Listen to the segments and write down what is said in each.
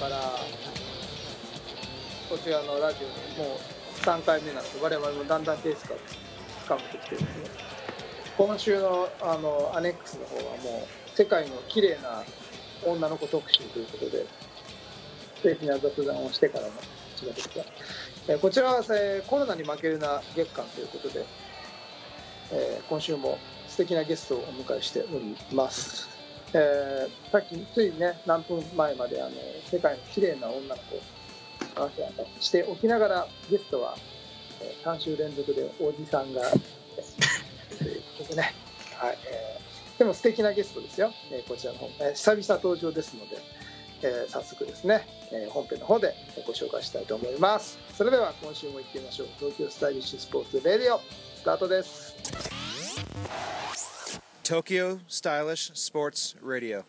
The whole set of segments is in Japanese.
からこちらのラジオにもう3回目なので我々もだんだんペースがつかめてきてですね今週のあのアネックスの方はもう世界の綺麗な女の子特集ということで素敵な雑談をしてからのこちらですが、えこちらは、えーコロナに負けるな月間ということで、えー今週も素敵なゲストをお迎えしております。えーさっきついね何分前まであの世界の綺麗な女の子を話をしておきながらゲストは、えー3週連続でおじさんがということでね、はい。えーでも素敵なゲストですよ、えーこちらの方、えー久々登場ですので、えー早速ですね、えー本編の方でご紹介したいと思います。それでは今週も行ってみましょう。東京スタイリッシュスポーツレディオスタートです。Tokyo Stylish Sports Radio.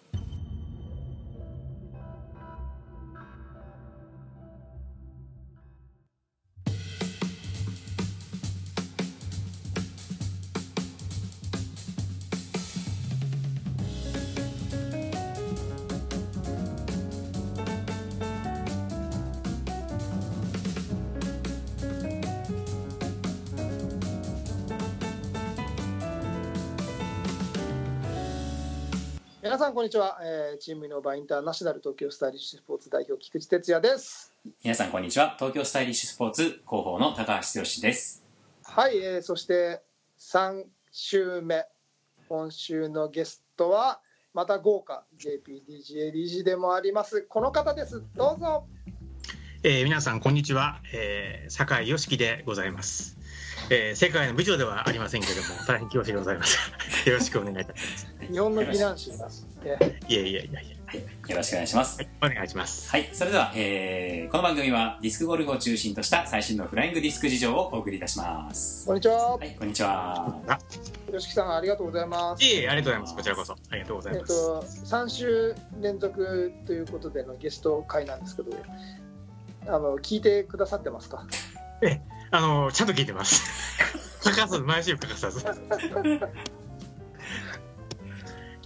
皆さんこんにちは、えーチームイノバインターナショナル東京スタイリッシュスポーツ代表菊池哲也です。皆さんこんにちは。東京スタイリッシュスポーツ広報の高橋剛です。はい、えーそして3週目今週のゲストはまた豪華 JPDGA 理事でもあります。この方です。どうぞ。えー皆さんこんにちは、えー、酒井良樹でございます、えー世界の美女ではありませんけれども大変恐縮でございます。よろしくお願いいたします日本の避難士が、えーいえいえいえいえ。よろしくお願いします。はいお願いします。はいそれでは、えーこの番組はディスクゴルフを中心とした最新のフライングディスク事情をお送りいたします。こんにちは。はいこんにちは。あ吉木さんありがとうございます。いえありがとうございます。こちらこそ。ありがとうございえっます、と3週連続ということでのゲスト会なんですけどあの聞いてくださってますか？あのちゃんと聞いてます。欠かさず毎週欠かさず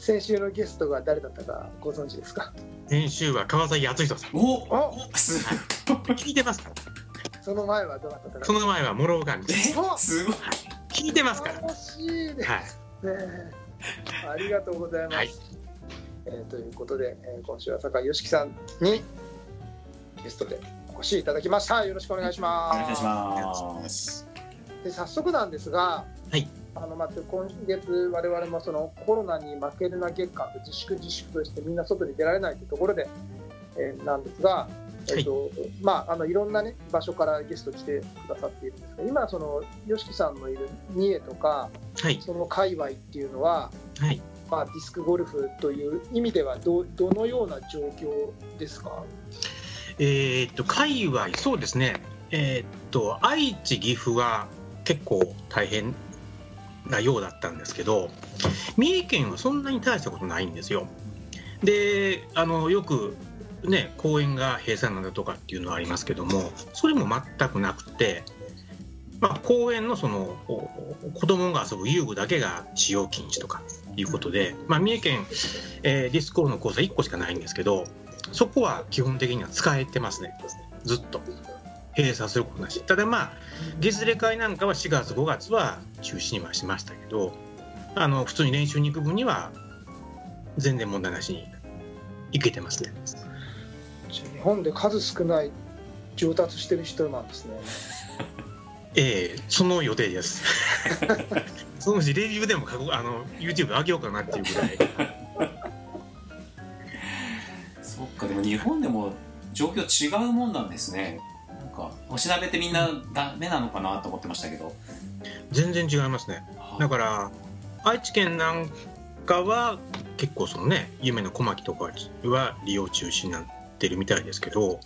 先週のゲストが誰だったかご存知ですか？先週は川崎敦人さん。おおす聞いてますか？らその前はどなただそか？の前は諸岡にえおすごい。聞いてますから。楽しいですはい。ねありがとうございます。はい。えーということで、えー今週は酒井良樹さんにゲストでお越しいただきました。よろしくお願いしおます。願いします。で早速なんですが、はいあのまず今月我々もそのコロナに負けるな月間と自粛自粛としてみんな外に出られないというところで、えーなんですが。えっとまあ、あのいろんな、ね、場所からゲスト来てくださっているんですが今その YOSHIKI さんのいる三重とかはい。その界隈っていうのははい。まあ、ディスクゴルフという意味ではどどのような状況ですか？えーっと界隈そうですね。えーっと愛知岐阜は結構大変なようだったんですけど三重県はそんなに大したことないんですよ。であのよくね公園が閉鎖なんだとかっていうのはありますけどもそれも全くなくてまあ、公園のその子供が遊ぶ遊具だけが使用禁止とかいうことで、まあ、三重県、えーディスコールの講座1個しかないんですけどそこは基本的には使えてますね。ずっと。閉鎖することなし。ただまあ月例会なんかは4月5月は中止にはしましたけどあの普通に練習に行く分には全然問題なしに行けてますね。日本で数少ない上達してる人なんですね。ええその予定です。そのうちレビューでも書こうあの YouTube 上げようかなっていうぐらい。そっかでも日本でも状況違うもんなんですねかおしなべってみんなダメなのかなと思ってましたけど。全然違いますね。だから愛知県なんかは結構そのね夢の小牧とかは利用中止になってるみたいですけど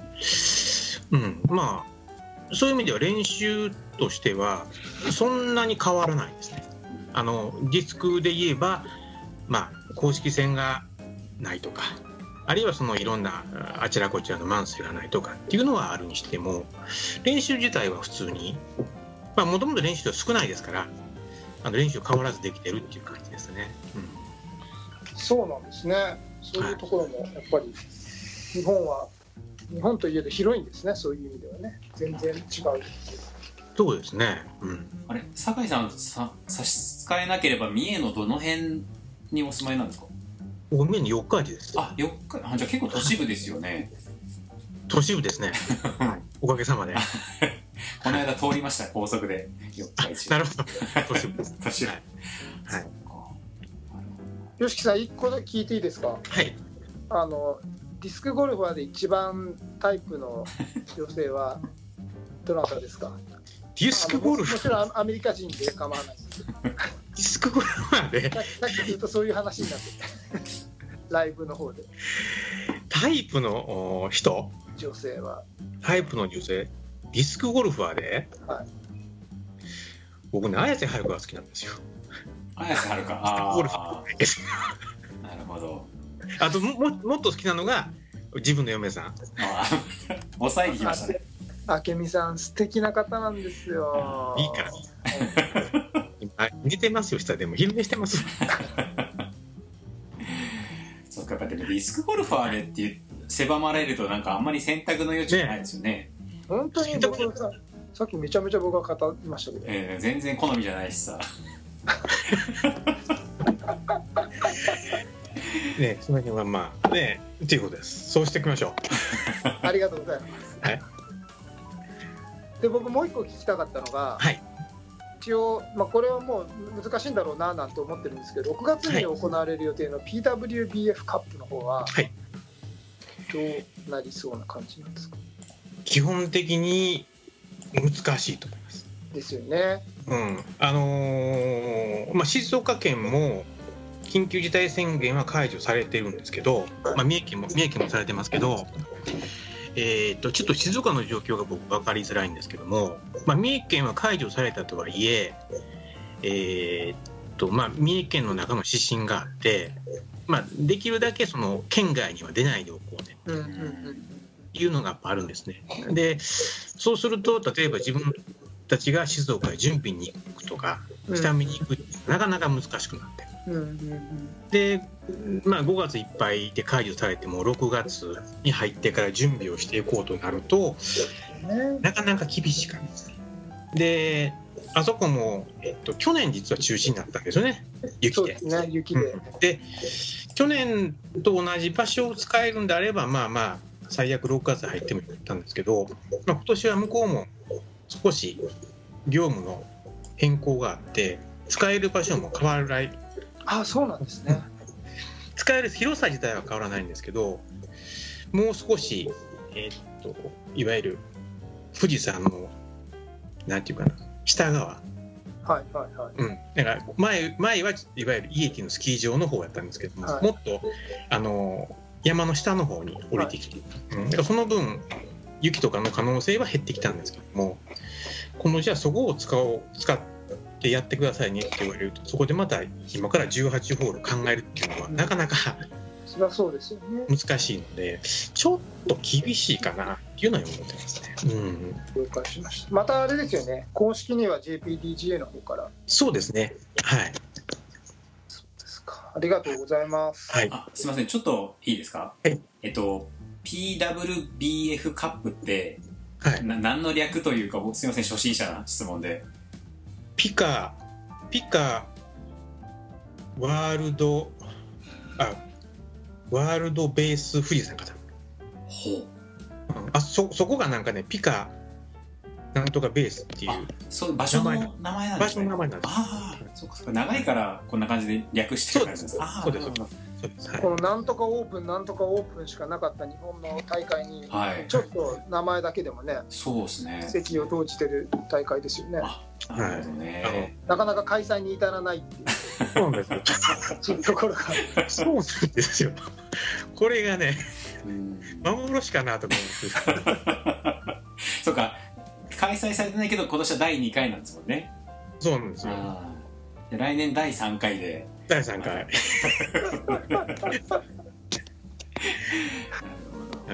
うんまあそういう意味では練習としてはそんなに変わらないですね。あのディスクで言えばまあ公式戦がないとかあるいはそのいろんなああちらこちらのマンスがないとかっていうのはあるにしても練習自体は普通にまあもともと練習量少ないですからあの練習変わらずできてるっていう感じですね。そうなんですね。そういうところもやっぱり日本は日本といえど広いんですね。そういう意味ではね。全然違う。そうですね。うん。あれ酒井さんさ差し支えなければ三重のどの辺にお住まいなんですか？おめに四日市です。あ4日あじゃあ結構都市部ですよね 都市部ですね。おかげさまで。この間通りました高速で四日市 なるほど。都市部です。都市部はい。はい。よしきさん一個だけ聞いていいですか？はい。あのディスクゴルファーで一番タイプの女性はどなたですか？ディスクゴルフ？もちろんアメリカ人で構わないですディスクゴルファーでささっき言うとそういう話になって。てライブの方で。タイプのお人？女性は。タイプの女性？ディスクゴルファーで、はい。僕ね綾瀬はるかが好きなんですよ。綾瀬はるか。あゴルフあ なるほど。あともももっと好きなのが自分の嫁さん。あー。抑えに来ましたね。明美さん素敵な方なんですよ。いいから今似てますよ下でも。昼寝してます。そっかやっぱでもディスクゴルファーでっていう狭まれるとなんかあんまり選択の余地がないですよね。本当に僕ささっきめちゃめちゃ僕が語りましたけど。えー全然好みじゃないしさ。ねその辺はまあねっていうことです。そうしていきましょ ありがとうございます。はい。で僕もう一個聞きたかったのが、はい一応、まあ、これはもう難しいんだろうななんて思ってるんですけど6月に行われる予定の PWBF カップの方ははい。どうなりそうな感じなんですか？う基本的に難しいと思います。ですよね。うん。あのーまあ、静岡県も緊急事態宣言は解除されてるんですけど、まあ、三重県も三重県もされてますけど、えー、とちょっと静岡の状況が僕分かりづらいんですけども、まあ、三重県は解除されたとはいええーとまあ、三重県の中の指針があって、まあ、できるだけその県外には出ないでおこうねうんうん。うんいうのがやっぱあるんですね。でそうすると例えば自分たちが静岡へ準備に行くとかうん。下見に行くってなかなか難しくなってで、まあ、5月いっぱいで解除されても6月に入ってから準備をしていこうとなるとなかなか厳しい感じであそこも、えっと、去年実は中止になったんですよね。雪で。で。すねうん。で去年と同じ場所を使えるんであればまあまあ最悪6月入ってもよかったんですけど、まあ、今年は向こうも少し業務の変更があって使える場所も変わらないあそうなんですね。使える広さ自体は変わらないんですけどもう少し、えーっといわゆる富士山のなんていうかな北側、はいはいはい。うん、だから前前はいわゆる家駅のスキー場の方やったんですけども、はい。もっとあの山の下の方に降りてきて、うん、だからその分雪とかの可能性は減ってきたんですけどもこのじゃあそこを使おう使ってやってくださいねって言われるとそこでまた今から18ホール考えるっていうのはなかなかそりゃそうですよね。難しいのでちょっと厳しいかなっていうのは思ってますね。うん、了解しました。またあれですよね。公式には JPDGA の方からそうですね。はい。ですか。ありがとうございます。はい。あすいませんちょっといいですか？はいえっと PWBF カップってはい。な何の略というか僕すいません初心者な質問でピカ、ピカ、ワールド、あ、ワールドベース富士山かほう。な。うん。あ、そ、そこがなんかね、ピカ、なんとかベースっていう。あそう場所の名前なんですね。場所の名前なんです。ああそうか長いからこんな感じで略してる感じですそうです。はいこのなんとかオープンなんとかオープンしかなかった日本の大会に、はい。ちょっと名前だけでもねそうですね。席を投じてる大会ですよね。あなるほどね、なかなか開催に至らないっていう。そうなんですよ。ところが。そうなんですよ。これがね、うん。幻かなと思うんです。よ。そうか。開催されてないけど今年は第2回なんですもんね。そうなんですよ。来年第3回で第3回。は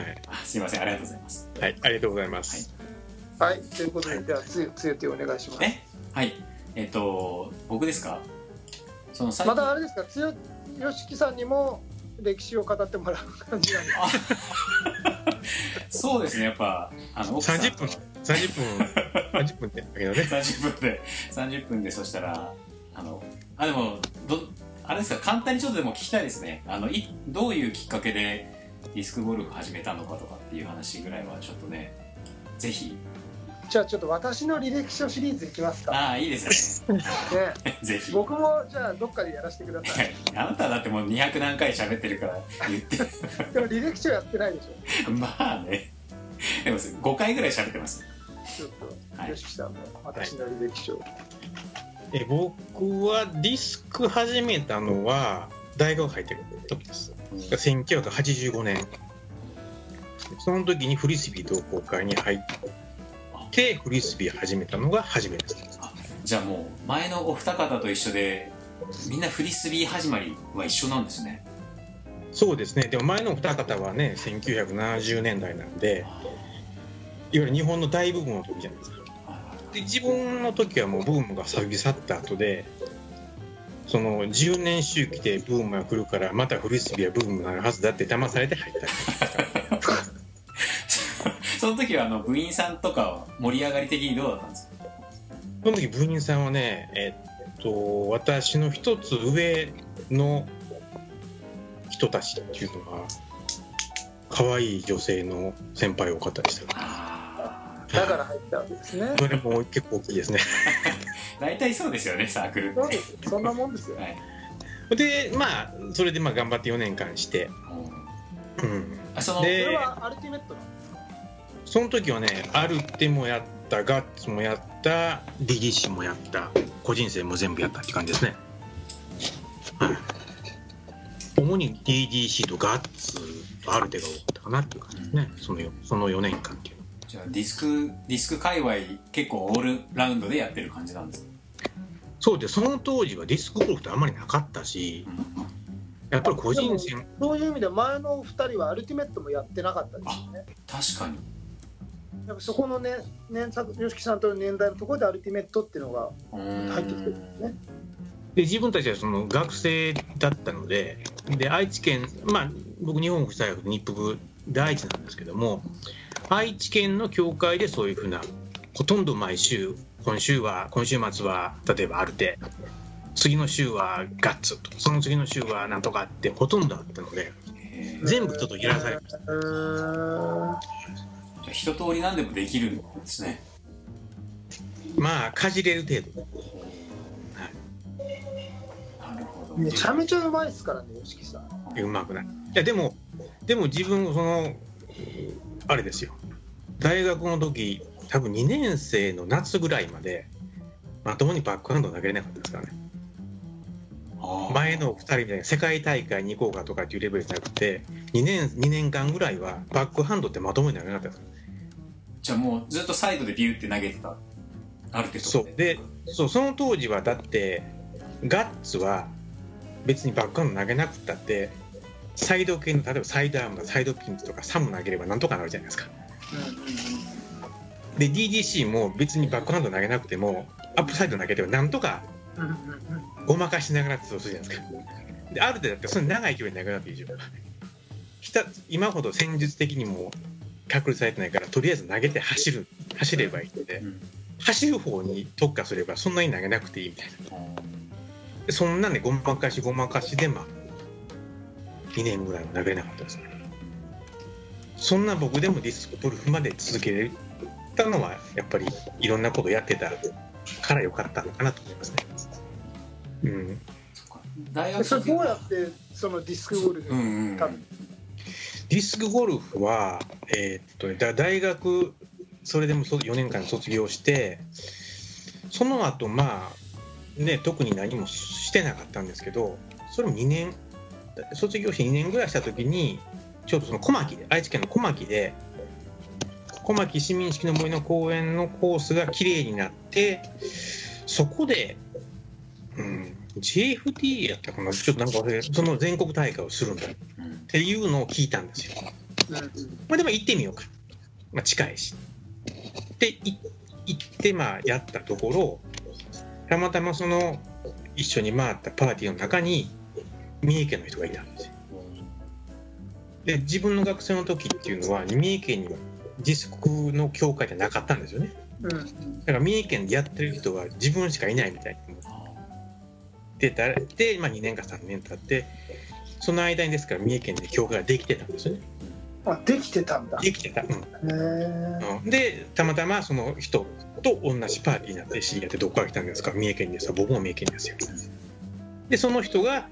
い。あすいませんありがとうございますはい。ありがとうございます。はいということでではつゆつゆてお願いしますえはいえっ、と僕ですか？そのまたあれですか？つよよしきさんにも歴史を語ってもらう感じなんでそうですねやっぱあの奥さん30分30分30分ってだけどね30分で30分でそしたらあのあでもどあれですか簡単にちょっとでも聞きたいですね。あのいどういうきっかけでディスクゴルフ始めたのかとかっていう話ぐらいはちょっとねぜひ。じゃあちょっと私の履歴書シリーズいきますか。ああいいですね。ね。ぜひ。僕もじゃあどっかでやらせてください。あなただってもう200何回喋ってるから言って。でも履歴書やってないでしょ。まあね。でも5回ぐらい喋ってます。ちょっと、はい。よしきさんの私の履歴書、え僕はディスク始めたのは大学入ってる時です。1985年。その時にフリスビー同好会に入ってフリスビー始めたのが初めです。あじゃあもう前のお二方と一緒でみんなフリスビー始まりは一緒なんですね。そうですね。でも前のお二方はね1970年代なんでいわゆる日本の大部分の時じゃないですかで自分の時はもうブームが過ぎ去った後でその10年周期でブームが来るからまたフリスビーはブームになるはずだって騙されて入った。り その時はあの部員さんとかは盛り上がり的にどうだったんですか？その時部員さんはねえっと私の一つ上の人たちっていうのは可愛い女性の先輩多かったでした。あだから入ったわけですね。それも結構大きいですね。あ 大体そうですよねサークルそうです。そんなもんですよ。はい。でまあそれでまあ頑張って4年間して、うん。うん、あそのでそれはアルティメットなんですかその時はねアルテもやったガッツもやった DDC もやった個人戦も全部やったって感じですね、はい、主に DDC とガッツとアルテが多かったかなっていう感じですね。そのよその4年間っていうのはじゃあディスクディスク界隈結構オールラウンドでやってる感じなんですか、そうでその当時はディスクゴルフってあんまりなかったしうん。やっぱり個人戦。そういう意味で前のお二人はアルティメットもやってなかったですよね確かに。やっぱそこのね年作 YOSHIKI さんとの年代のところでアルティメットっていうのがうん入ってきてるんですね。で自分たちはその学生だったのでで愛知県まあ僕日本国際大学日北部で愛知なんですけども愛知県の教会でそういうふうなほとんど毎週今週は今週末は例えばアルテ。次の週はガッツとその次の週はなんとかってほとんどあったので全部ちょっといらされました。一通り何でもできるんですね。まあかじれる程度。なるほど。めちゃめちゃうまいですからね YOSHIKI さん。うまくない。いやでもでも自分そのあれですよ。大学の時多分2年生の夏ぐらいまでまともにバックハンド投げれなかったですからね。前の2人みたいな世界大会に行こうかとかっていうレベルじゃなくて2年 ,2 年間ぐらいはバックハンドってまともに投げなかったです。じゃあもうずっとサイドでビューって投げてた。ある程度。そう。でそうその当時はだってガッツは別にバックハンド投げなくったってサイド系の例えばサイドアームサイドピンとかサム投げればなんとかなるじゃないですか。で DDC も別にバックハンド投げなくてもアップサイド投げてもなんとかごまかしながらそうするじゃないですか。である程度だってその長い距離投げなくていいでしょ。ひた今ほど戦術的にも確立されてないからとりあえず投げて走る走ればいいのでうん走る方に特化すればそんなに投げなくていいみたいな。そんなんでごまかしごまかしでまあ2年ぐらいは投げれなかったですね。そんな僕でもディスクゴルフまで続けれたのはやっぱりいろんなことやってたから良かったのかなと思いますね。うん。そっか。大で学それどうやってそのディスクゴルフうんうんうん。多分。ディスクゴルフは、えーっと大学それでもそ4年間卒業してその後まあね特に何もしてなかったんですけどそれも2年卒業して2年ぐらいした時にちょうどその小牧で愛知県の小牧で小牧市民式の森の公園のコースが綺麗になってそこで、うん、JFT やったかな？ちょっとなんか忘れその全国大会をするんだっうんていうのを聞いたんですよ。まあ、でも行ってみようか。まあ、近いし。で、い行って、まあ、やったところ、たまたまその、一緒に回ったパーティーの中に、三重県の人がいたんですよ。で自分の学生の時っていうのは三重県にはディスクの協会ってなかったんですよね。うん。だから三重県でやってる人は自分しかいないみたいに。思ってたで、まあ、2年か3年経ってその間にですから三重県で協会ができてたんですよね。あできてたんだ。へできてた、うん。えうん。でたまたまその人と同じパーティーになって知り合ってどこから来たんですか？三重県ですよ。僕も三重県ですよ。でその人が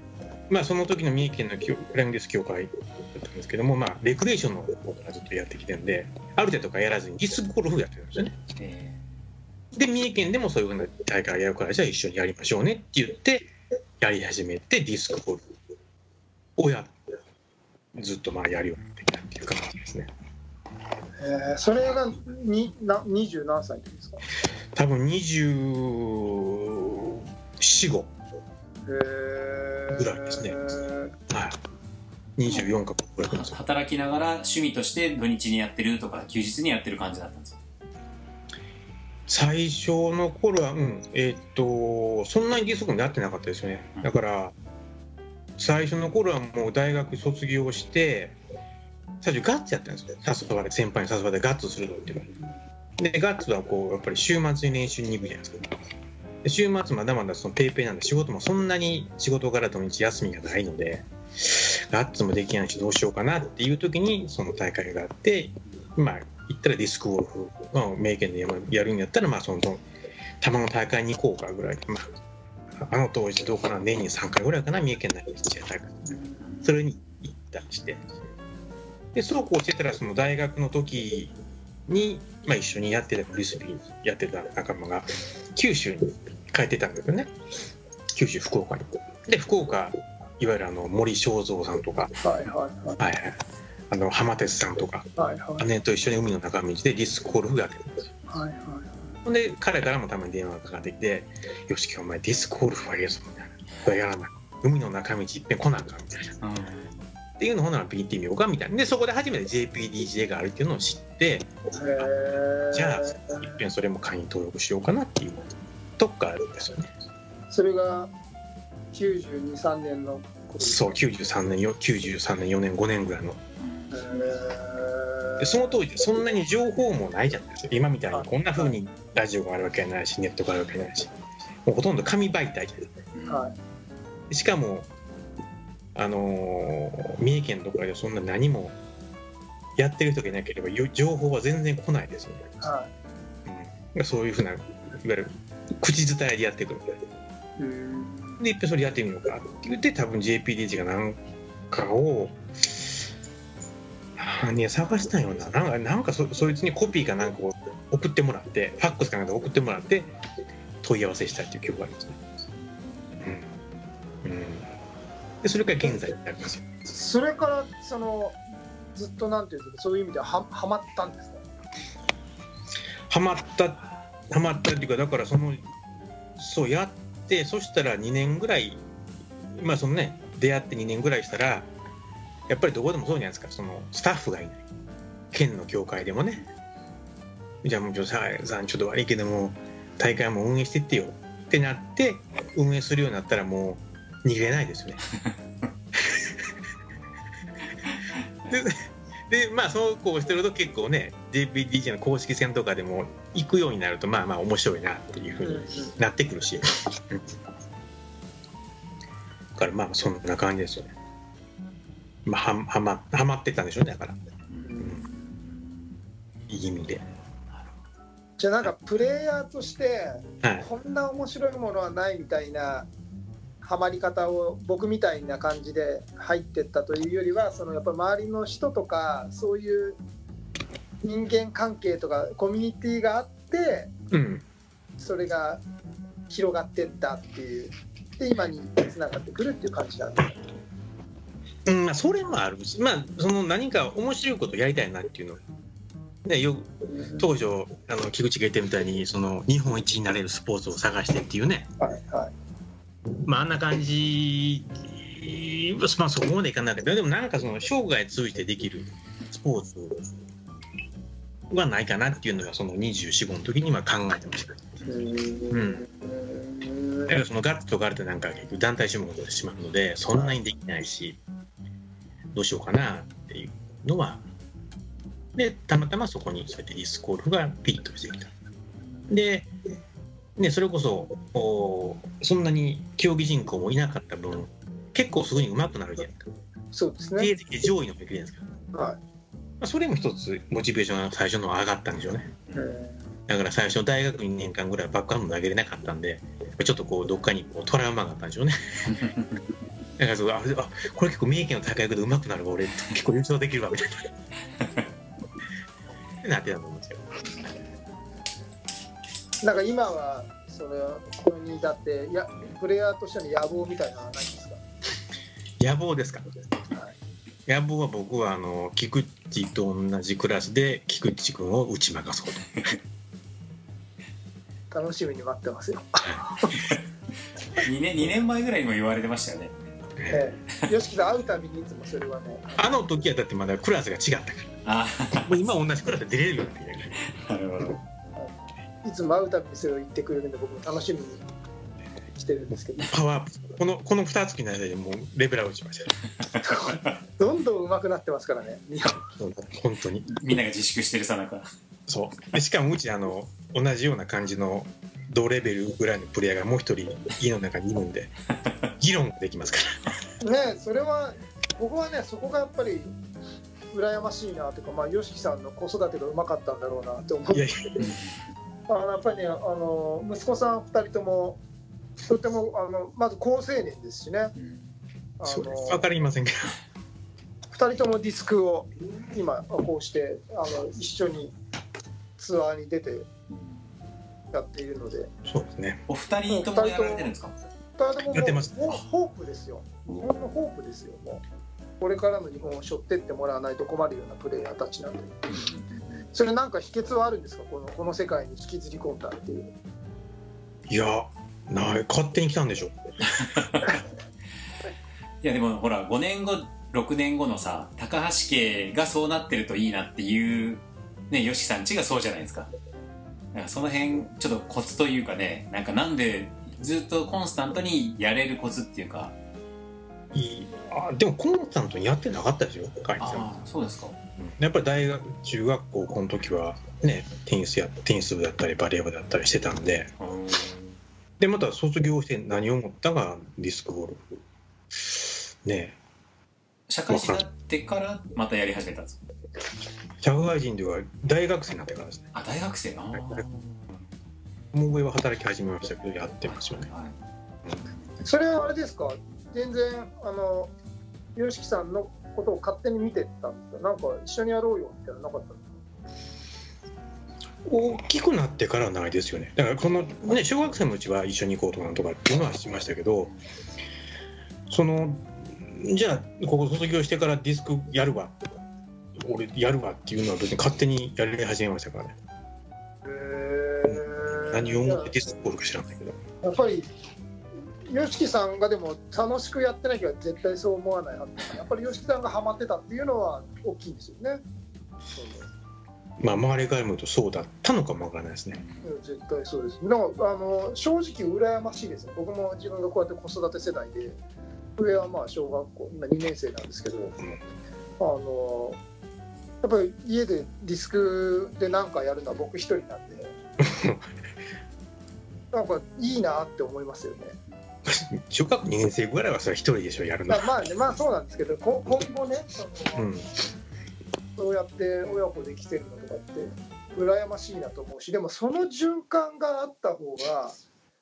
まあその時の三重県の協フライングディスク協会だったんですけどもまあレクレーションの方からずっとやってきてるんである程度とかやらずにディスクゴルフやってるんですよね。えで三重県でもそういうふうな大会やるからじゃあ一緒にやりましょうねって言ってやり始めてディスクゴルフをやずっとまあやるようになってきたっていう感じですね。えーそれがにな二十何歳ですか？多分245へえぐらいですね。はい。24かぐらい働きながら趣味として土日にやってるとか休日にやってる感じだったんですか？最初の頃はうんえーっとそんなにディスクになってなかったですよねだから最初の頃はもう大学卒業して最初ガッツやったんですよ。誘われ先輩に誘われてガッツするぞって言われてでガッツはこうやっぱり週末に練習に行くじゃないですか。で週末まだまだそのペーペーなんで仕事もそんなに仕事から土日休みがないのでガッツもできないしどうしようかなっていう時にその大会があってまあ行ったらディスクゴルフ、まあ、三重県でやるんやったらまあそのたまの大会に行こうかぐらい、まあ、あの当時どうかな年に3回ぐらいかな三重県内でちっ大会。それに行ったりして。でそうこうしてたらその大学の時に、まあ、一緒にやってたフリスビーやってた仲間が九州に帰ってたんですよね。九州福岡にで福岡いわゆるあの森正蔵さんとか、はいはいはい。あの浜鉄さんとか。はいはい。姉と一緒に海の中道でディスクゴルフやってるんですよ。はいはいほんで彼からもたまに電話がかかってきて「よし今日お前ディスクゴルフはええぞ」みたいな「これやらない。海の中道いっぺん来なんか」みたいなうん。っていうのをほんなら聞いてみようかみたいなでそこで初めて JPDJ があるっていうのを知ってじゃあいっぺんそれも会員登録しようかなっていうとこからあるんですよね。それが923年の頃そう93年よ93年4年5年ぐらいの。でその当時そんなに情報もないじゃないですか。今みたいにこんな風にラジオがあるわけないしネットがあるわけないし。もうほとんど紙媒体じゃない。ですかはい。しかもあのー三重県とかでそんな何もやってる人がいなければよ情報は全然来ないですよね、はうん、そういうふうないわゆる口伝えでやってくる。でいっぺんそれやってみようかって言って多分 JPDG がなんかをあね探したんよな。なんかなんかそそいつにコピーかなんかを送ってもらってファックスかなんか送ってもらって問い合わせしたっていう記憶がありますね。うん、うん、でそれから現在になります。よそれからそのずっとなんていうんですかそういう意味ではははまったんですか？ハマったハマったっていうかだからそのそうやってそしたら2年ぐらいまあそのね出会って2年ぐらいしたらやっぱりどこでもそうじゃないですか。そのスタッフがいない。県の協会でもね。じゃあもうちょっとささんちょっと悪いけども大会も運営してってよ。ってなって運営するようになったらもう逃げれないですよね。ででまあそうこうしてると結構ね JPDJ の公式戦とかでも行くようになるとまあまあ面白いなっていうふうになってくるし、うんだからまあそんな感じですよね。まあははまはまってたんでしょうねだから、うん、いい意味で。じゃあなんかプレイヤーとしてはい。こんな面白いものはないみたいなハマり方を僕みたいな感じで入ってったというよりはそのやっぱ周りの人とかそういう人間関係とかコミュニティがあってうん。それが広がってったっていう。で今につながってくるっていう感じなんですうんまあ、それもあるし、まあ、その何か面白いことやりたいなっていうの。ね、よ当初あの菊池が言ったみたいにその日本一になれるスポーツを探してっていうね、はいはい。まあ、あんな感じ、まあ、そこまでいかないけどでもなんかその生涯通じてできるスポーツはないかなっていうのがその24、5の時には考えてました。うん。だからそのガッツとかあるとなんか結局団体種目になってしまうのでそんなにできないしどうしようかなっていうのはでたまたまそこにそうやってディスクゴルフがピリッとしてきた。で、ね、それこそおそんなに競技人口もいなかった分結構すぐに上手くなるじゃないですか。そうですね。上位のできるじゃないですか、はまあ、それも一つモチベーションが最初の上がったんでしょうね。だから最初大学2年間ぐらいバックハンド投げれなかったんでちょっとこうどっかにこうトラウマがあったんでしょうね。だからそうああこれ結構三重県の大会で上手くなるわ俺。結構優勝できるわみたいな。なってたと思うんですよ。ーなんか今はそれこれに至っていやプレイヤーとしての野望みたいなのはないんですか？野望ですか？はい。野望は僕はあの菊池と同じクラスで菊池君を打ち負かそうと。楽しみに待ってますよ。2年 ,2 年前ぐらいにも言われてましたよね。ええ、よしきさん会うたびにいつもそれはね、あの時はだってまだクラスが違ったかあらもう今同じクラスで出れるよっていうあなるほど。いつも会うたびにそれを言ってくれるんで僕も楽しみにしてるんですけど、パワーアップ。このこの2月の間でもうレベルアップしましたよ。どんどん上手くなってますからね。日本本当に。みんなが自粛してるさなか。そう。でしかもうちあの同じような感じの同レベルぐらいのプレイヤーがもう一人家の中にいるんで 議論ができますから。ねそれは僕はねそこがやっぱり羨ましいなというか、まあ、吉木さんの子育てがうまかったんだろうなって思うんいやいですけどあのやっぱりねあの息子さん2人ともとてもあのまず高青年ですしね。あそのれ分かりませんけど。2人ともディスクを今こうしてあの一緒にツアーに出てやっているので。そうですね。お二人ともやられてるんですか？2人ともやってます。ホープですよ。日本のホープですよ。もうこれからの日本を背負ってってもらわないと困るようなプレイヤーたちなんで。それなんか秘訣はあるんですか？このこの世界に引きずり込んだっていう。いやない勝手に来たんでしょ。いやでもほら5年後6年後のさ高橋家がそうなってるといいなっていうね YOSHI さんちがそうじゃないですか。だからその辺ちょっとコツというかねなんかなんでずっとコンスタントにやれるコツっていうか。いい。あでもコンスタントにやってなかったですよカイさん。ああそうですか。やっぱり大学中学校この時はねテニスやテニス部だったりバレー部だったりしてたんで。うんでまた卒業して何を思ったがディスクゴルフ。ね社会人になってからまたやり始めたんですか？社会人では大学生になってからですね。あ大学生？ああはいもう上は働き始めましたけどやってますよね。はいそれはあれですか？全然あの YOSHIKI さんのことを勝手に見てたんですか？なんか一緒にやろうよみたいなのなかったんですか？大きくなってからはないですよね。だからこのね小学生のうちは一緒に行こうとかなんとかっていうのはしましたけどそのじゃあここ卒業してからディスクやるわ俺やるわっていうのは別に勝手にやり始めましたからね。へー。何を思ってディスクゴルフか知らないけど。やっぱり YOSHIKI さんがでも楽しくやってなきゃ絶対そう思わないはずやっぱり YOSHIKI さんがハマってたっていうのは大きいんですよねまあ周りから見るとそうだったのかもわからないですね。うん絶対そうです。でもあの正直羨ましいです。よ僕も自分がこうやって子育て世代で上はまあ小学校今2年生なんですけど、あのやっぱり家でディスクで何かやるのは僕一人なんで なんかいいなって思いますよね。小学2年生ぐらいはそれは一人でしょやるの。まあまあねまあそうなんですけどこ今後ねその、うんそうやって親子できてるのとかって羨ましいなと思うしでもその循環があった方が、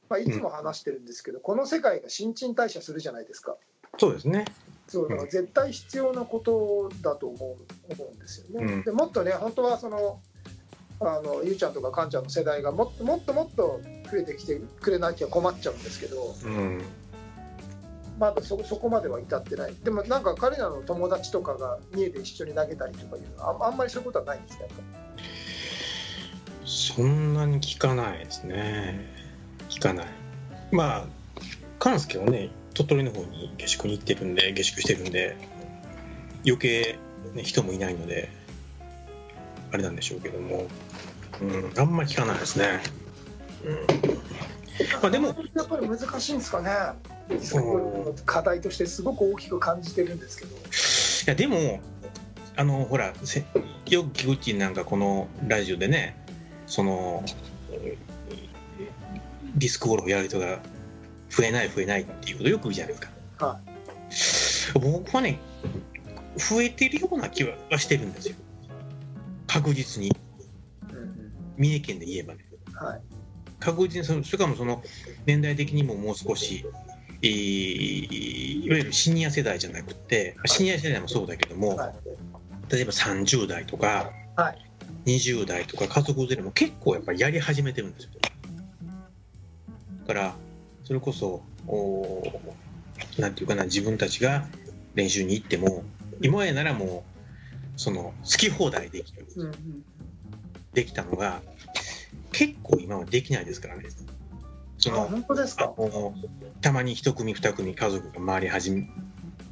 まあ、いつも話してるんですけど、この世界が新陳代謝するじゃないですか。そうですね。そうだから絶対必要なことだと思う思うんですよね、うん。でもっとね本当はそのあのゆうちゃんとかかんちゃんの世代がもっともっともっと増えてきてくれなきゃ困っちゃうんですけどうんまだそそこまでは至ってない。でもなんか彼らの友達とかが家で一緒に投げたりとかいうああんまりそういうことはないんですか？そんなに聞かないですね。聞かない。まあ勘介はね鳥取の方に下宿に行ってるんで下宿してるんで余計、ね、人もいないのであれなんでしょうけども、うん、あんまり聞かないですね、まあでもやっぱり難しいんですかねすごい課題としてすごく大きく感じてるんですけど。いやでもあのほらせよく菊池なんかこのラジオでねそのディスクゴルフやる人が増えない増えないっていうことよく言うじゃないですか、僕はね増えてるような気はしてるんですよ。確実に。うんうん。三重県で言えばね。はい。確実にそのしかもその年代的にももう少し、えーいわゆるシニア世代じゃなくてシニア世代もそうだけども、はい。例えば30代とかはい。20代とか家族連れも結構やっぱりやり始めてるんですよ。だからそれこそおーなんていうかな自分たちが練習に行っても今までならもうその好き放題できるうんうん。できたのが結構今はできないですからねそあの本当ですか？たまに一組二組家族が回り始め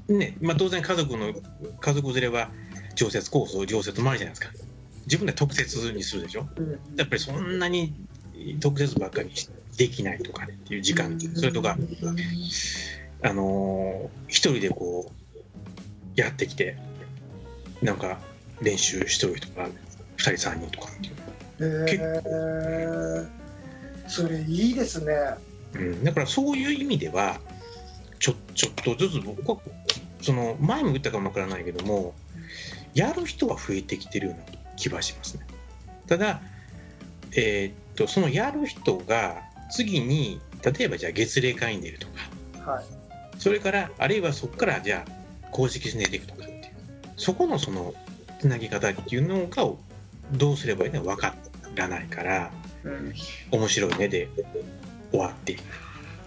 ねまあ当然家族の家族連れは常設コースを常設回りじゃないですか。自分で特設にするでしょ。うん。やっぱりそんなに特設ばっかりできないとかっていう時間それとかあのー一人でこうやってきてなんか練習しとる人が2人3人とかっていう。へえそれいいですね。うん、だからそういう意味ではちょちょっとずつ僕はその前も言ったかもわからないけどもやる人は増えてきてるような気はしますね。ただ、えーっとそのやる人が次に例えばじゃあ月例会に出るとかはい。それからあるいはそこからじゃあ公式戦で出ていくとかっていうそこのそのつなぎ方っていうのがどうすればいいのか分からないからうん。面白いね。で終わって。いく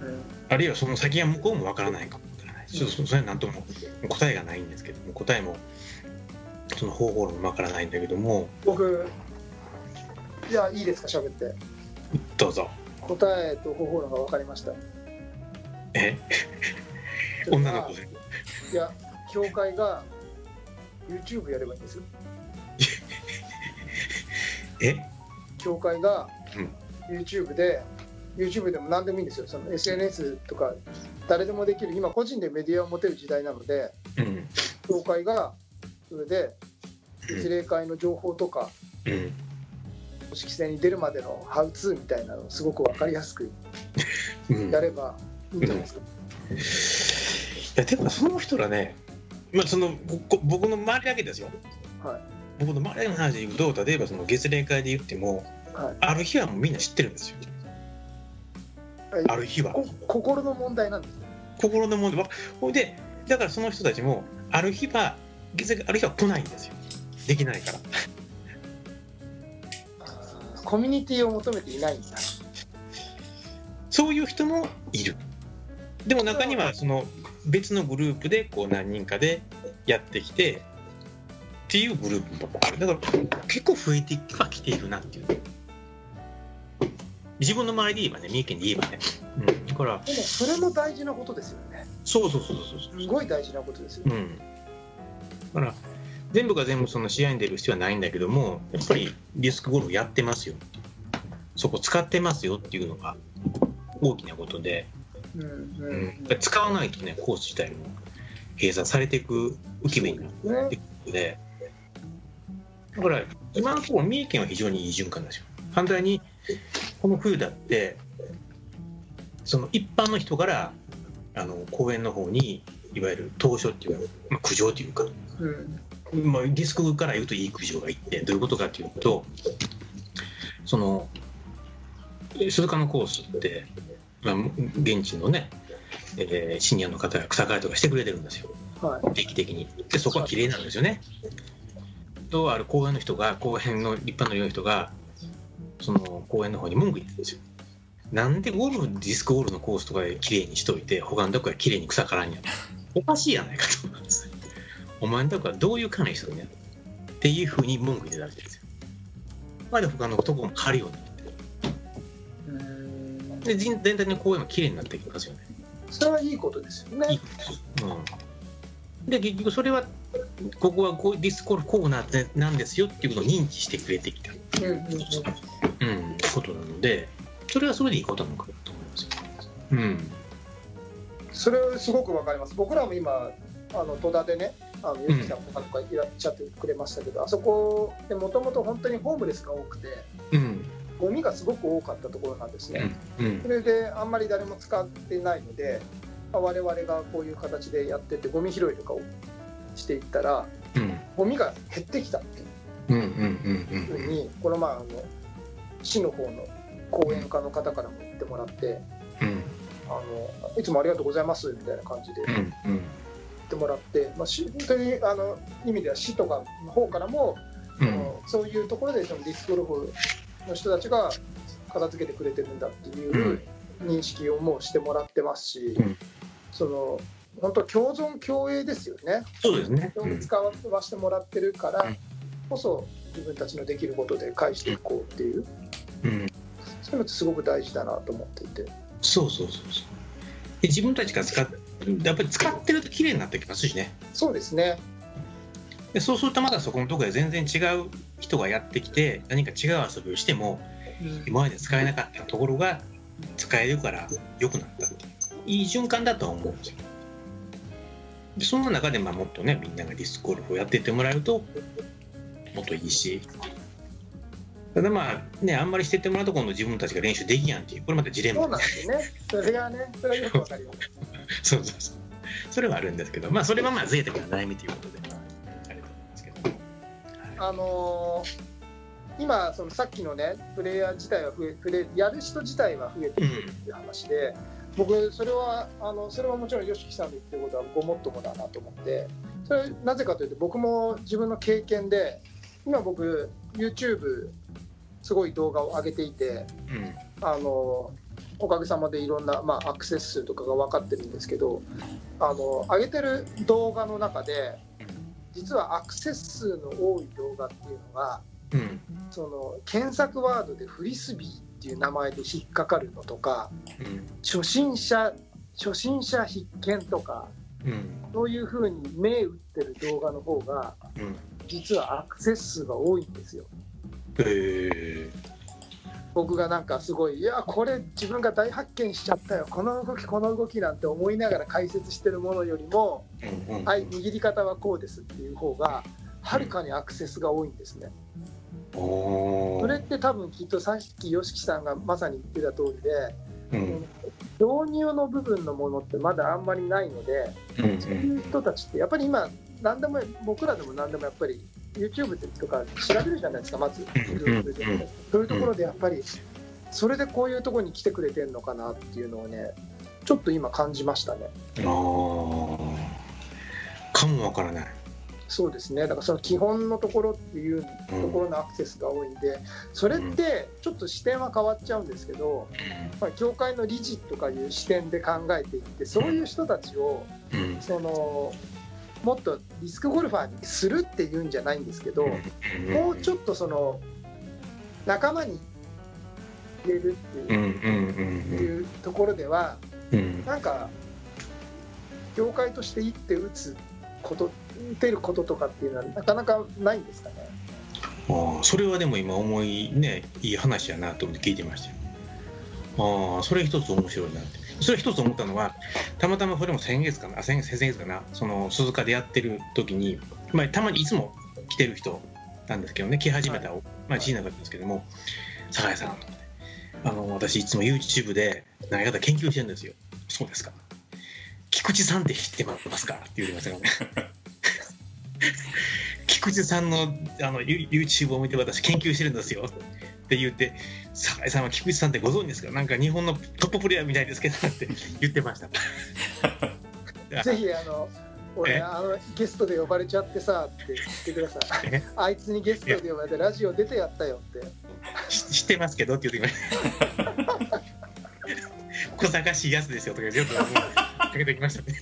うん。あるいはその先は向こうもわからないかもわからない。ちょっとそそれはなんとも答えがないんですけども、答えもその方法論もわからないんだけども、僕じゃあいいですか喋って。どうぞ。答えと方法論が分かりました。え？女の子で。いや協会が YouTube やればいいんですよ。え？協会がうん YouTube で、YouTube でも何でもいいんですよその SNS とか誰でもできる今個人でメディアを持てる時代なのでうん。協会がそれでうん一例会の情報とかうん。公式戦に出るまでのハウツーみたいなのをすごく分かりやすくやればいいんじゃないですか、や、てかその人らね、まあその僕の周りだけですよ。はい僕の周りの話で言うと、例えばその月例会で言っても、はいある日はもうみんな知ってるんですよ。はいある日は。こ心の問題なんですよ心の問題は。ほいで、だからその人たちも、ある日は、ある日は来ないんですよ。できないから。コミュニティを求めていないんだそういう人もいる。でも中にはその別のグループでこう何人かでやってきてっていうグループもある。だから結構増えてはきているなっていう。自分の周りで言えばね、三重県で言えばね。うん、だから、でもそれも大事なことですよねそうそうそうそうそう。すごい大事なことですようん。だから、全部が全部その試合に出る必要はないんだけども、やっぱりディスクゴルフやってますよ。そこ使ってますよっていうのが大きなことで、うんううんん、使わないとね、コース自体も閉鎖されていく浮き目になっねていくので、だから今のところ三重県は非常にいい循環ですよ。反対に、この冬だって、その一般の人からあの公園の方に、いわゆる当初っていうか、まあ、苦情というか、うんまあ、ディスクから言うといい苦情がいって、どういうことかというと、その、え鈴鹿のコースって、まあ、現地のね、えーシニアの方が草刈りとかしてくれてるんですよ、はい定期的に。で、そこは綺麗なんですよね。と、ある公園の人が、公園の立派な人が、その公園の方に文句言ってるんですよ。なんでゴルフ、ディスクゴルフのコースとかで綺麗にしといて、他のとこは綺麗に草刈らんやおかしいやないかと思うんです。お前のとこはどういう管理してるんやっていうふうに文句言ってたらしいんですよ。まあで他のとこも刈るようになってうんで全全体の公園も綺麗になってきますよね。それはいいことですよねいいことですうん、で結局それはここはこうディスコールコーナーなんですよっていうことを認知してくれてきた、うんうんうんうん、ことなのでそれはそれでいいことなのかなと思いますよ。うんそれすごくわかります。僕らも今あの戸田でねあのゆきさんとかとかいらっしゃってくれましたけど、あそこでもともと本当にホームレスが多くてうんゴミがすごく多かったところなんですね、うん。それであんまり誰も使ってないので、まあ我々がこういう形でやっててゴミ拾いとかをしていったらうん。ゴミが減ってきたっていうふうにこのまああの市の方の講演家の方からも言ってもらってうん。あのいつもありがとうございますみたいな感じでう言ってもらって、まあ、しというあの意味では市とかの方からも、うん。そういうところでそのディスクゴルフの人たちが片付けてくれてるんだっていう認識をもうしてもらってますし、うん。その本当共存共栄ですよね。そうですね。うん使わせてもらってるからうんこそ自分たちのできることで返していこうっていううんそういうのってすごく大事だなと思っていてそうそうそうそう。で自分たちが使っやっぱり使ってると綺麗になってきますしね。そうですねでそうするとまだそこのところで全然違う人がやってきて何か違う遊びをしても今まで使えなかったところが使えるから良くなったっていい循環だとは思うんですよ。でその中でまあもっとねみんながディスクゴルフをやっていってもらえるともっといいし。ただまあねあんまりしてってもらうと今度自分たちが練習できやんっていうこれまたジレンマ。そうなんですよね。それがねそれはよくわかります。そうそうそう。それはあるんですけどまあそれはまあ贅沢な悩みということで。あれと思うんですけどあのー今そのさっきのねプレイヤー自体は増えプレイやる人自体は増えてるっていう話で、僕それはあのそれはもちろん YOSHIKI さんの言ってることはごもっともだなと思ってそれなぜかというと僕も自分の経験で今僕 YouTube すごい動画を上げていてうんあのおかげさまでいろんな、まあ、アクセス数とかが分かってるんですけどあの上げてる動画の中で実はアクセス数の多い動画っていうのがうん。その検索ワードでフリスビーっていう名前で引っかかるのとかうん。初心者初心者必見とかうん。そういうふうに目打ってる動画の方がうん。実はアクセス数が多いんですよ。へ僕がなんかすごいいやこれ自分が大発見しちゃったよ。この動きこの動きなんて思いながら解説してるものよりもはい握り方はこうですっていう方がはるかにアクセスが多いんですね。それって多分きっとさっき YOSHIKI さんがまさに言ってた通りでうん。導入の部分のものってまだあんまりないのでうんそういう人たちってやっぱり今何でも僕らでも何でもやっぱり YouTube とか調べるじゃないですかまず。ん Google でうんそういうところでやっぱりそれでこういうところに来てくれてるのかなっていうのをねちょっと今感じましたね。あー。かもわからないそうですね。だからその基本のところっていうところのアクセスが多いんでそれってちょっと視点は変わっちゃうんですけど、まあ、協会の理事とかいう視点で考えていってそういう人たちをうん。そのもっとリスクゴルファーにするっていうんじゃないんですけど、もうちょっとその仲間に入れるってうん。いう,、ところではうん。なんか業界として一手打つこと打てることとかっていうのはなかなかないんですかね？ああそれはでも今思いねいい話やなと思って聞いてましたよ。ああそれ一つ面白いなって。それ一つ思ったのはたまたまそれも先月かなあ先先々月かなその鈴鹿でやってる時に、まあ、たまにいつも来てる人なんですけどね来始めた、まあ小さなかったんですけども酒井さんと思ってあの私いつも YouTube で投げ方研究してるんですよ。そうですか。菊池さんって知ってますか？って言ってましたからね 菊池さんのあの You- YouTube を見て私研究してるんですよ。って言って酒井さんは菊池さんってご存知ですか？なんか日本のトッププレーヤーみたいですけどって言ってました。ぜひあの俺え？あのゲストで呼ばれちゃってさって言ってください。え？あいつにゲストで呼ばれてラジオ出てやったよって。し知ってますけどって言ってきました小賢しいやつですよとかよくかけてきましたね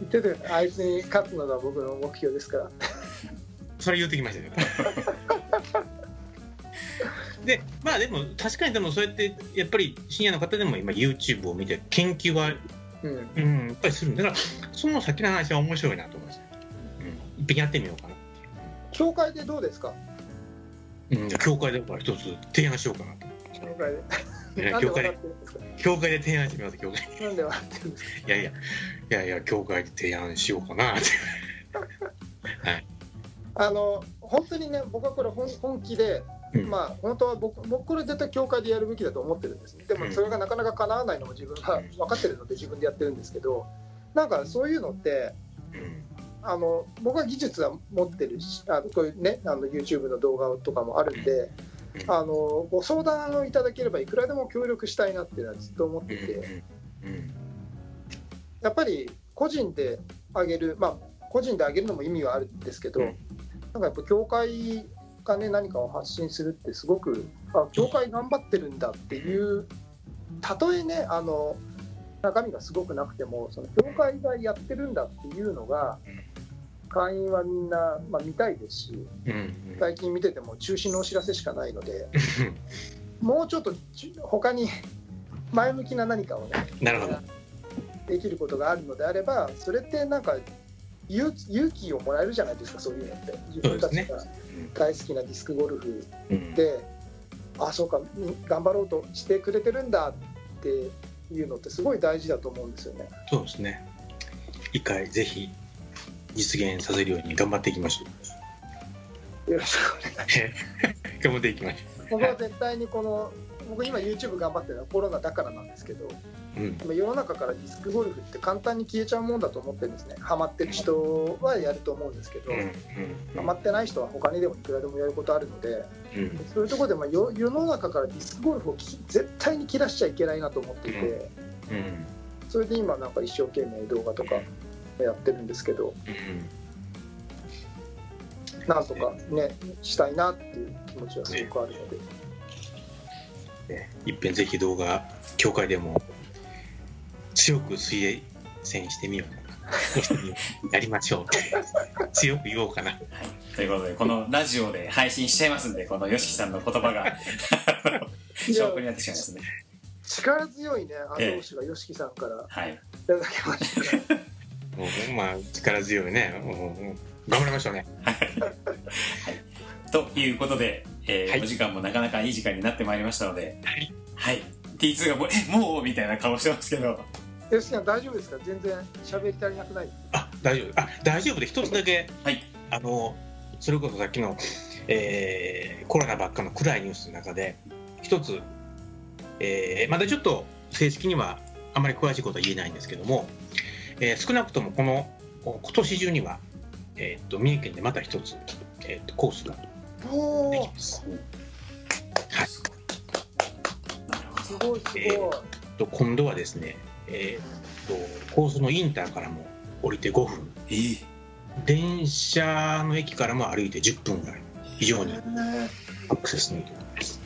言っててあいつに勝つのが僕の目標ですから。それ言ってきましたよ。でまあでも確かにでもそうやってやっぱりシニアの方でも今 YouTube を見て研究はうんうん、やっぱりするんだから、その先の話は面白いなと思います。うん、一遍やってみようかな。紹介でどうですか？うん、じゃあ協会で一つ提案しようかなと。紹介で。教会で教会で提案してみます教会。なんで笑ってるんですか？いやいやいやいや教会で提案しようかな。っ てあの本当にね僕はこれ本本気で、うん。まあ本当は僕僕これ絶対教会でやるべきだと思ってるんです。ねでもうん。それがなかなか叶わないのも自分が分かってるので自分でやってるんですけどなんかそういうのってうん。あの僕は技術は持ってるしあのこういうねあの YouTube の動画とかもあるんで、うん。あのご相談をいただければいくらでも協力したいなっていうのはずっと思ってて、やっぱり個人であげるまあ個人であげるのも意味はあるんですけど、うん。なんかやっぱ教会がね何かを発信するってすごくあ教会頑張ってるんだっていうたとえねあの中身がすごくなくてもその教会がやってるんだっていうのが会員はみんな、まあ、見たいですし最近見てても中止のお知らせしかないので もうちょっとち他に前向きな何かをねなるほどできることがあるのであればそれってなんか勇勇気をもらえるじゃないですかそういうのって。自分たちが大好きなディスクゴルフうん。で、あそうかみ頑張ろうとしてくれてるんだっていうのってすごい大事だと思うんですよね。そうですね。一回ぜひ実現させるように頑張っていきましょよろしくお願いしう 頑張っていきましょます。僕は絶対にこの僕今 YouTube 頑張ってるのはコロナだからなんですけどううん世の中からディスクゴルフって簡単に消えちゃうもんだと思ってるんですね。ハマってる人はやると思うんですけど、うんうんハマってない人は他にでもいくらでもやることあるのでうん。そういうところでまあ世世の中からディスクゴルフをき絶対に切らしちゃいけないなと思っていて、うん。それで今なんか一生懸命動画とかやってるんですけどなんとかねしたいなっていう気持ちはすごくあるので、ね。いっぺんぜひ動画協会でも強く推薦してみようかな。してみようやりましょう強く言おうかな。はい、ということでこのラジオで配信しちゃいますんでこの YOSHIKI さんの言葉が 証拠になってしまいますね。力強いね後押しが YOSHIKI さんから。はい。いただきました、もうまあ力強いね。うんうん頑張りましょうね。ということで、えーはい。お時間もなかなかいい時間になってまいりましたのではい。はい。T2 がもうえもう？みたいな顔してますけど YOSHIKI さん大丈夫ですか？全然喋り足りなくない？あ大丈夫。あ大丈夫で一つだけ。はい。あのそれこそさっきの、えーコロナばっかの暗いニュースの中で一つ、えーまだちょっと正式にはあまり詳しいことは言えないんですけども、えー少なくともこのこ今年中には、えーっと三重県でまた一つ、えーっとコースができます。はい。すごいすごい、えと今度はですね、えーっとコースのインターからも降りて5分。えー電車の駅からも歩いて10分ぐらい。非常にねアクセスのいいところです。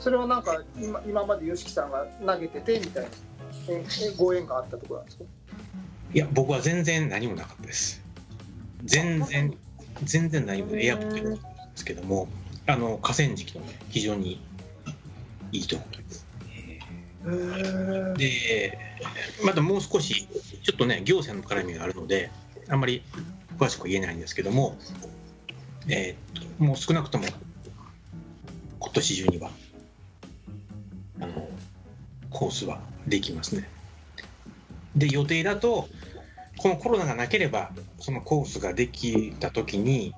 それはなんか今今まで YOSHIKI さんが投げててみたいな。ええご縁があったところなんですか？いや僕は全然何もなかったです。全然全然何もエアポケットなんですけどもあの河川敷のね非常にいいところですでまだもう少しちょっとね行政の絡みがあるのであんまり詳しく言えないんですけどもえーもう少なくとも今年中にはあのコースはできますね。で予定だとこのコロナがなければそのコースができた時に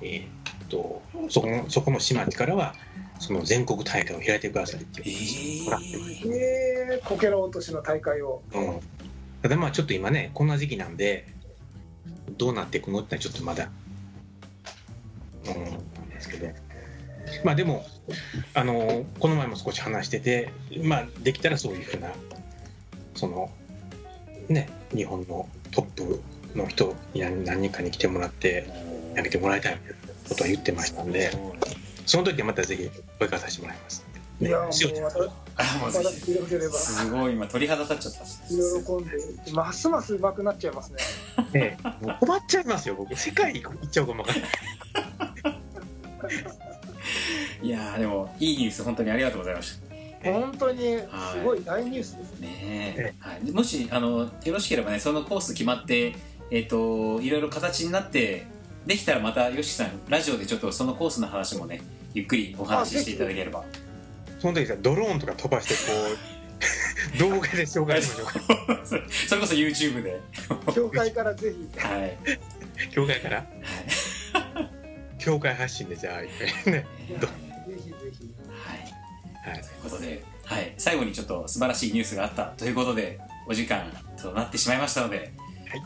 えーっとそこのそこの市町からはその全国大会を開いてくださいってえいう。もらってますー。えー、こけら落としの大会を。うん、ただまあちょっと今ねこんな時期なんでどうなっていくのってのはちょっとまだうんですけど。まあでもあのこの前も少し話しててまあできたらそういうふうなそのね日本のトップの人に何何人かに来てもらって投げてもらいたいことは言ってましたんでその時はまたぜひ声かけさせてもらいます。いやもうすごい今鳥肌立っちゃった。喜んでますます上手くなっちゃいますね。ねもう困っちゃいますよ僕。世界に行っちゃうかもいいやーでもいいニュース本当にありがとうございました。本当にすごい大ニュースですね。ねえ、はい、もしあのよろしければねそのコース決まってえっ、といろいろ形になってできたらまたよしさんラジオでちょっとそのコースの話もねゆっくりお話ししていただければ。その時さドローンとか飛ばしてこう 動画で紹介しましょうか。それこそ YouTube で。教会からぜひ。はい、はい教会から？教会発信でじゃあ一回ね。ぜひぜひ。はい。はい。ということで、はい、最後にちょっと素晴らしいニュースがあったということでお時間となってしまいましたので、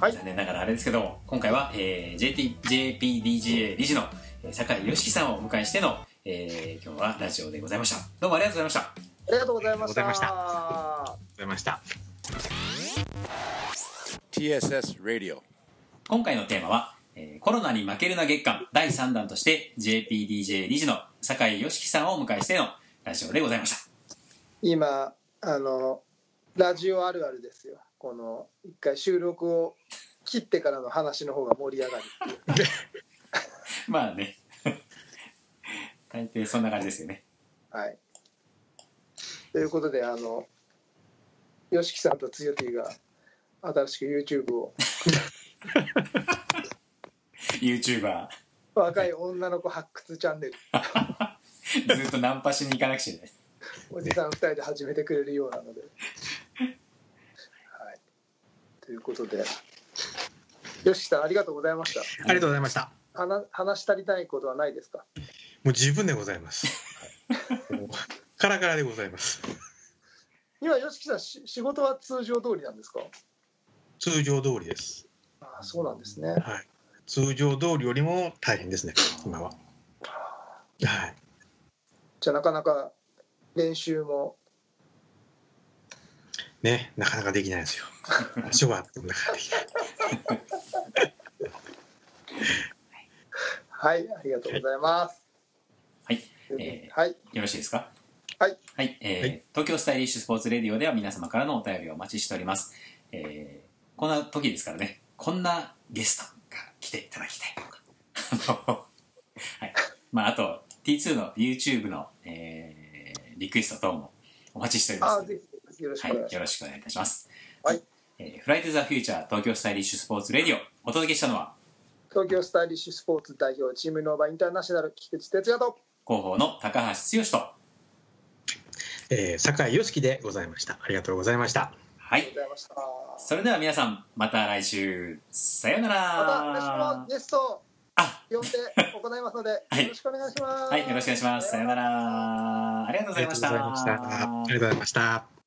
はい。残念ながらあれですけども今回は、えー、JT JPDGA 理事のえー酒井良樹さんをお迎えしての、えー今日はラジオでございました。どうもありがとうございました。ありがとうございました。ありがとうございました。TSS Radio. 今回のテーマは、えーコロナに負けるな月間第3弾として JPDJ 理事の酒井良樹さんをお迎えしてのラジオでございました。今あのラジオあるあるですよ。この一回収録を切ってからの話の方が盛り上がる まあね大抵そんな感じですよね。はい。ということであの YOSHIKI さんとつよ T が新しく YouTube を。YouTuber 若い女の子発掘チャンネル。ずっとナンパしに行かなくちゃいけない。おじさん2人で始めてくれるようなので。はい、ということで、よしさん、ありがとうございました。ありがとうございました。話話し足りないことはないですか？もう十分でございます。カラカラでございます。今、よしきさん、し仕事は通常通りなんですか？通常通りです。ああそうなんですね。はい。通常通りよりも大変ですね今は。はい。じゃあ、なかなか練習も、ねなかなかできないですよ。足はなかなかできない。はい、ありがとうございます。はいえーはい、よろしいですか？はい。はい、えーはい東京スタイリッシュスポーツレディオでは皆様からのお便りをお待ちしております。えーこんな時ですからね、こんなゲストが来ていただきたいとか。はい。まあ、あと、T2 の YouTube の、えーリクエスト等もお待ちしておりますあぜひ、よろしくはい、お願いします。よろしくお願いいたします。はい。えーフライトザフューチャー東京スタイリッシュスポーツレディオ、お届けしたのは、東京スタイリッシュスポーツ代表チームノーバインターナショナル菊池哲也と、広報の高橋剛と、えー、酒井良樹でございましたありがとうございましたはいありがとうご。ざいました。それでは皆さん、また来週、さようなまたら。私もゲストをあ、呼んで行いますので、はいよろしくお願いします。はい、よろしくお願いします。さようなら。ありがとうございました。ありがとうございましたありがとうございました